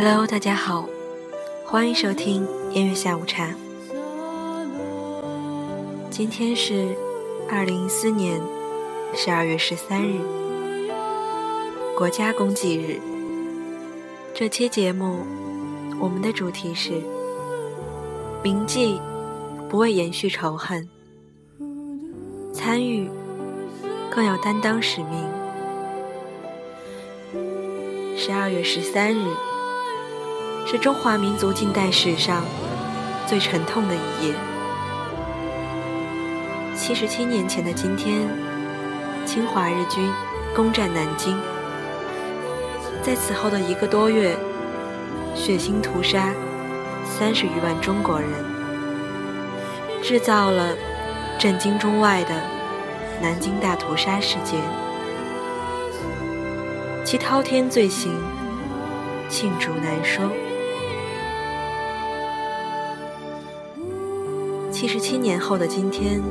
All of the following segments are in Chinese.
大家好，欢迎收听音乐下午茶。今天是二零一四年十二月十三日，国家公祭日。这期节目，我们的主题是铭记，不为延续仇恨；参与，更要担当使命。十二月十三日。是中华民族近代史上最沉痛的一页。七十七年前的今天，侵华日军攻占南京，在此后的一个多月，血腥屠杀三十余万中国人，制造了震惊中外的南京大屠杀事件。其滔天罪行，罄竹难书。七十七年后的今天，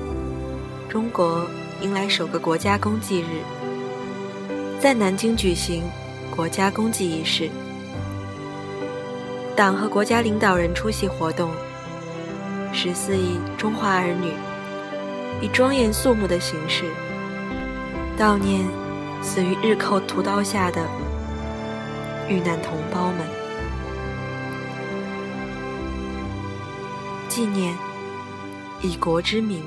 中国迎来首个国家公祭日，在南京举行国家公祭仪式。党和国家领导人出席活动，十四亿中华儿女以庄严肃穆的形式悼念死于日寇屠刀下的遇难同胞们，纪念。以国之名。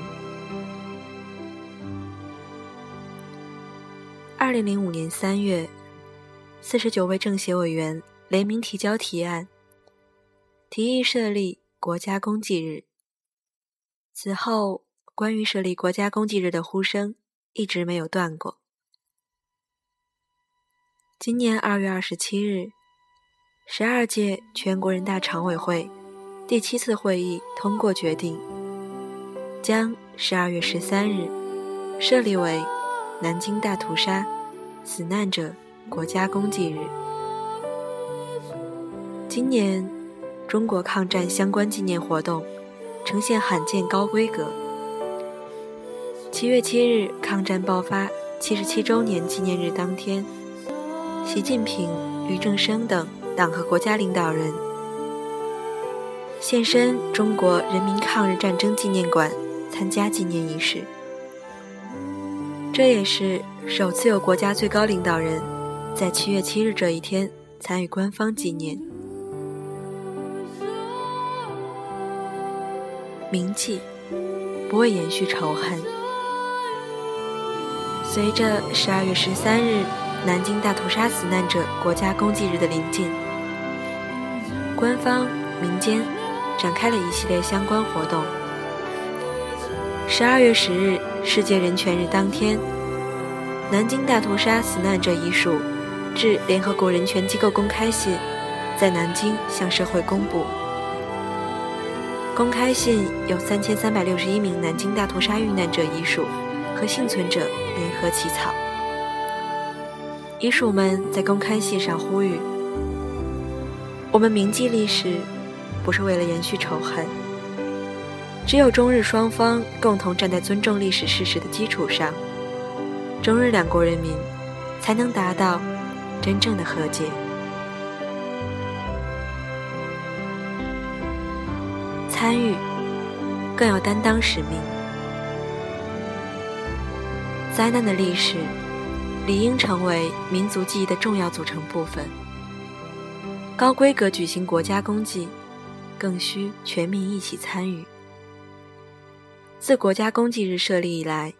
二零零五年三月，四十九位政协委员联名提交提案，提议设立国家公祭日。此后，关于设立国家公祭日的呼声一直没有断过。今年二月二十七日，十二届全国人大常委会第七次会议通过决定。将十二月十三日设立为南京大屠杀死难者国家公祭日。今年，中国抗战相关纪念活动呈现罕见高规格。七月七日，抗战爆发七十七周年纪念日当天，习近平、俞正声等党和国家领导人现身中国人民抗日战争纪念馆。参加纪念仪式，这也是首次有国家最高领导人，在七月七日这一天参与官方纪念。铭记，不为延续仇恨。随着十二月十三日南京大屠杀死难者国家公祭日的临近，官方、民间展开了一系列相关活动。十二月十日，世界人权日当天，南京大屠杀死难者遗属致联合国人权机构公开信在南京向社会公布。公开信由三千三百六十一名南京大屠杀遇难者遗属和幸存者联合起草。遗属们在公开信上呼吁：我们铭记历史，不是为了延续仇恨。只有中日双方共同站在尊重历史事实的基础上，中日两国人民才能达到真正的和解。参与，更要担当使命。灾难的历史理应成为民族记忆的重要组成部分。高规格举行国家公祭，更需全民一起参与。自国家公祭日设立以来，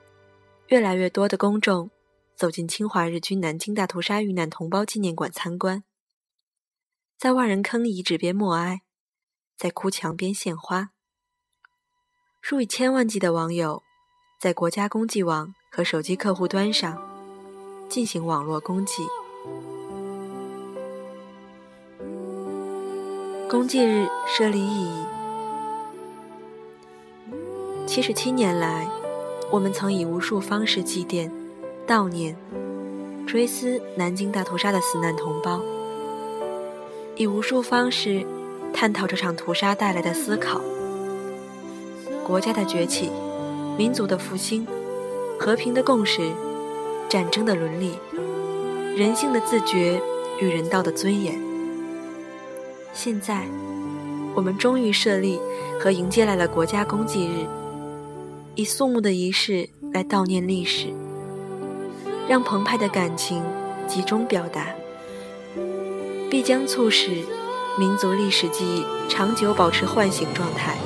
越来越多的公众走进侵华日军南京大屠杀遇难同胞纪念馆参观，在万人坑遗址边默哀，在哭墙边献花。数以千万计的网友在国家公祭网和手机客户端上进行网络公祭。公祭日设立意义。七十七年来，我们曾以无数方式祭奠、悼念、追思南京大屠杀的死难同胞，以无数方式探讨这场屠杀带来的思考：国家的崛起、民族的复兴、和平的共识、战争的伦理、人性的自觉与人道的尊严。现在，我们终于设立和迎接来了国家公祭日，以肃穆的仪式来悼念历史，让澎湃的感情集中表达，必将促使民族历史记忆长久保持唤醒状态，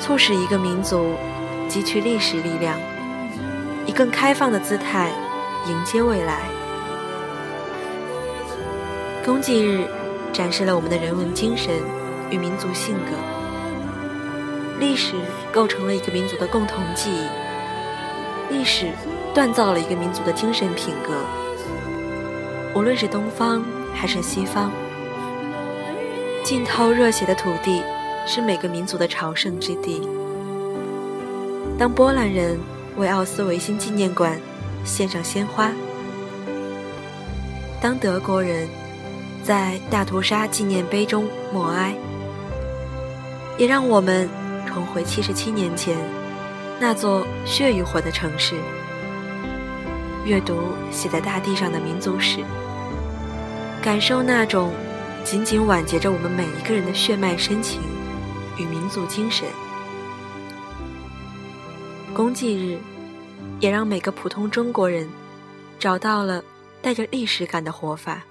促使一个民族汲取历史力量，以更开放的姿态迎接未来。公祭日。展示了我们的人文精神与民族性格。历史构成了一个民族的共同记忆，历史锻造了一个民族的精神品格。无论是东方还是西方，浸透热血的土地是每个民族的朝圣之地。当波兰人为奥斯维辛纪念馆献上鲜花，当德国人。在大屠杀纪念碑中默哀，也让我们重回七十七年前那座血与火的城市，阅读写在大地上的民族史，感受那种紧紧挽结着我们每一个人的血脉深情与民族精神。公祭日，也让每个普通中国人找到了带着历史感的活法。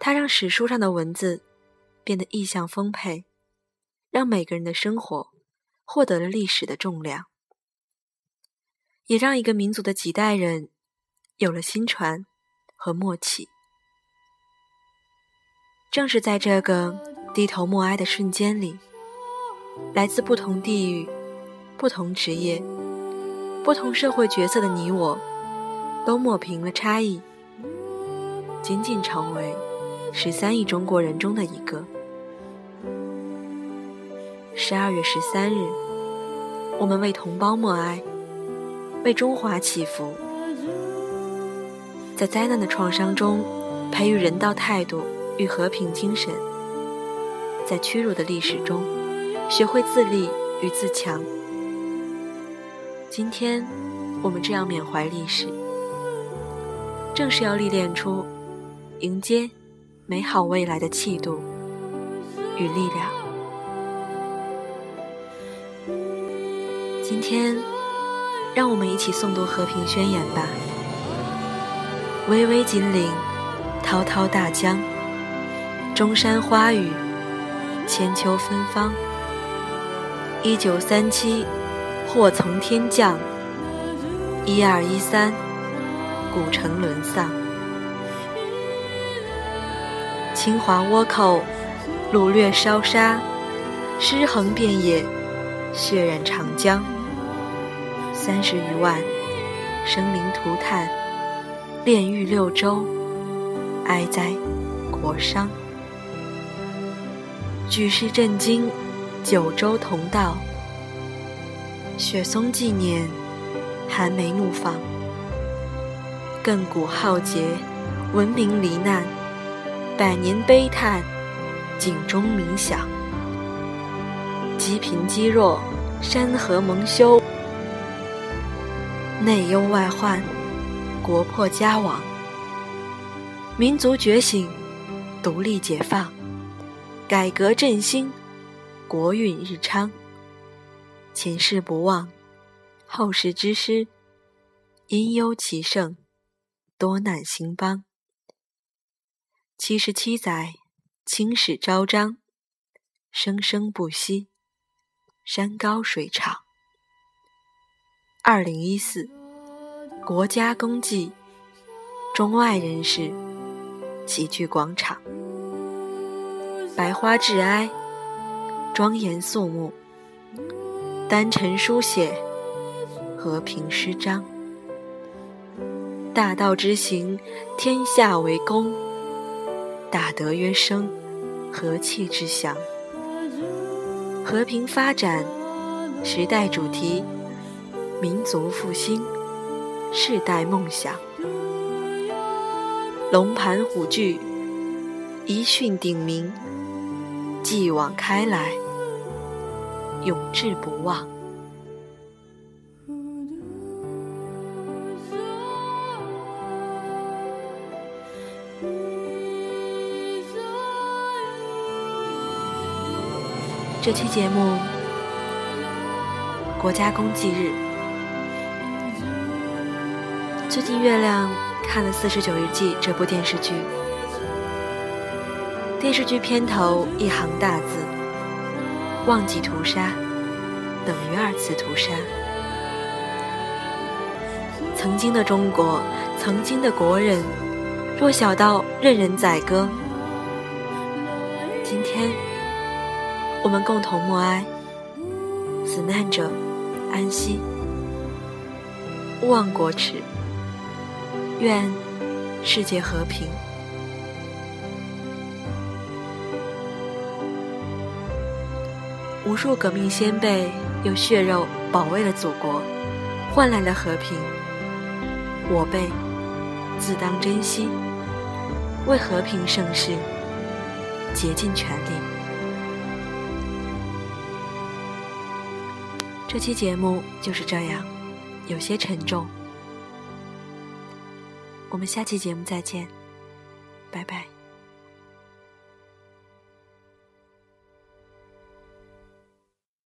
它让史书上的文字变得意象丰沛，让每个人的生活获得了历史的重量，也让一个民族的几代人有了心传和默契。正是在这个低头默哀的瞬间里，来自不同地域、不同职业、不同社会角色的你我，都抹平了差异，仅仅成为。十三亿中国人中的一个。十二月十三日，我们为同胞默哀，为中华祈福，在灾难的创伤中培育人道态度与和平精神，在屈辱的历史中学会自立与自强。今天，我们这样缅怀历史，正是要历练出迎接。美好未来的气度与力量。今天，让我们一起诵读和平宣言吧。巍巍金陵，滔滔大江，中山花雨，千秋芬芳。一九三七，祸从天降；一二一三，古城沦丧。侵华倭寇，掳掠烧杀，尸横遍野，血染长江。三十余万生灵涂炭，炼狱六州，哀哉国殇。举世震惊，九州同道。雪松纪念，寒梅怒放。亘古浩劫，文明罹难。百年悲叹，警钟鸣响。积贫积弱，山河蒙羞。内忧外患，国破家亡。民族觉醒，独立解放，改革振兴，国运日昌。前事不忘，后世之师。因忧其盛，多难兴邦。七十七载，青史昭彰，生生不息，山高水长。二零一四，国家公祭，中外人士齐聚广场，百花致哀，庄严肃穆，丹尘书写和平诗章。大道之行，天下为公。大德曰生，和气之祥。和平发展，时代主题，民族复兴世代梦想。龙盘虎踞一训鼎名继往开来永志不忘。这期节目国家公祭日最近月亮看了《四十九日祭》这部电视剧，电视剧片头一行大字：“忘记屠杀，等于二次屠杀。”曾经的中国，曾经的国人，弱小到任人宰割。今天。我们共同默哀，死难者安息，勿忘国耻，愿世界和平。无数革命先辈用血肉保卫了祖国，换来了和平。我辈自当珍惜，为和平盛世竭尽全力。这期节目就是这样，有些沉重。我们下期节目再见，拜拜。